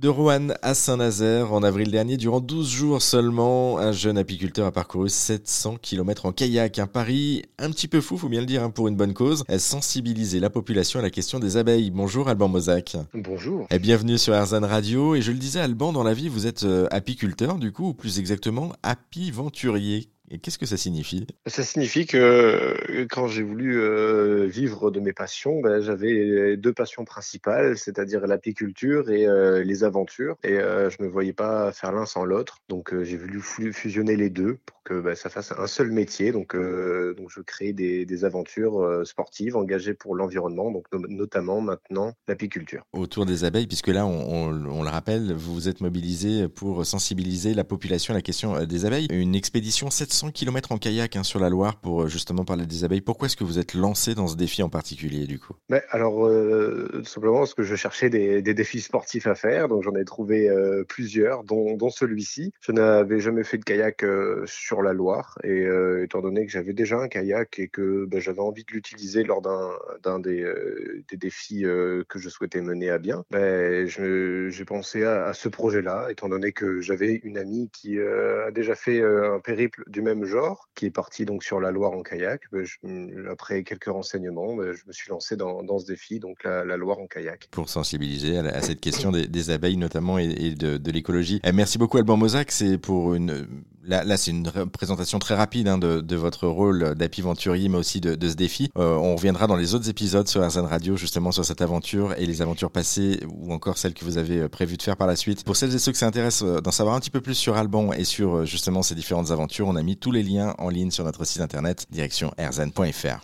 De Rouen à Saint-Nazaire, en avril dernier, durant 12 jours seulement, un jeune apiculteur a parcouru 700 km en kayak. Un pari un petit peu fou, faut bien le dire, hein, pour une bonne cause. Sensibiliser la population à la question des abeilles. Bonjour Alban Mozac. Bonjour. Et bienvenue sur Erzan Radio. Et je le disais, Alban, dans la vie, vous êtes euh, apiculteur, du coup, ou plus exactement, apiventurier. Et qu'est-ce que ça signifie? Ça signifie que euh, quand j'ai voulu euh, vivre de mes passions, ben, j'avais deux passions principales, c'est-à-dire l'apiculture et euh, les aventures. Et je ne me voyais pas faire l'un sans l'autre. Donc j'ai voulu fusionner les deux pour que ben, ça fasse un seul métier. Donc, donc je crée des, des aventures sportives engagées pour l'environnement, donc notamment maintenant l'apiculture. Autour des abeilles, puisque là, on, on, le rappelle, vous vous êtes mobilisé pour sensibiliser la population à la question des abeilles. Une expédition 700 100 km en kayak hein, sur la Loire pour euh, justement parler des abeilles. Pourquoi est-ce que vous êtes lancé dans ce défi en particulier du coup? Mais Alors, euh, tout simplement parce que je cherchais des, défis sportifs à faire, donc j'en ai trouvé euh, plusieurs, dont, celui-ci. Je n'avais jamais fait de kayak sur la Loire, et étant donné que j'avais déjà un kayak et que ben, j'avais envie de l'utiliser lors d'un des, défis que je souhaitais mener à bien, ben, j'ai pensé à, à ce projet-là, étant donné que j'avais une amie qui a déjà fait un périple du même même genre, qui est parti donc sur la Loire en kayak. Ben, après quelques renseignements, ben, je me suis lancé dans, ce défi, donc la, Loire en kayak. Pour sensibiliser à, cette question des, abeilles notamment et, de, l'écologie. Eh, merci beaucoup Alban Mozac, c'est pour une Là, c'est une présentation très rapide hein, de, votre rôle d'apiventurier, mais aussi de, ce défi. Euh, on reviendra dans les autres épisodes sur Arzan Radio, justement sur cette aventure et les aventures passées, ou encore celles que vous avez euh, prévu de faire par la suite. Pour celles et ceux qui s'intéressent euh, d'en savoir un petit peu plus sur Alban et sur justement ces différentes aventures, on a mis tous les liens en ligne sur notre site internet, direction erzan.fr.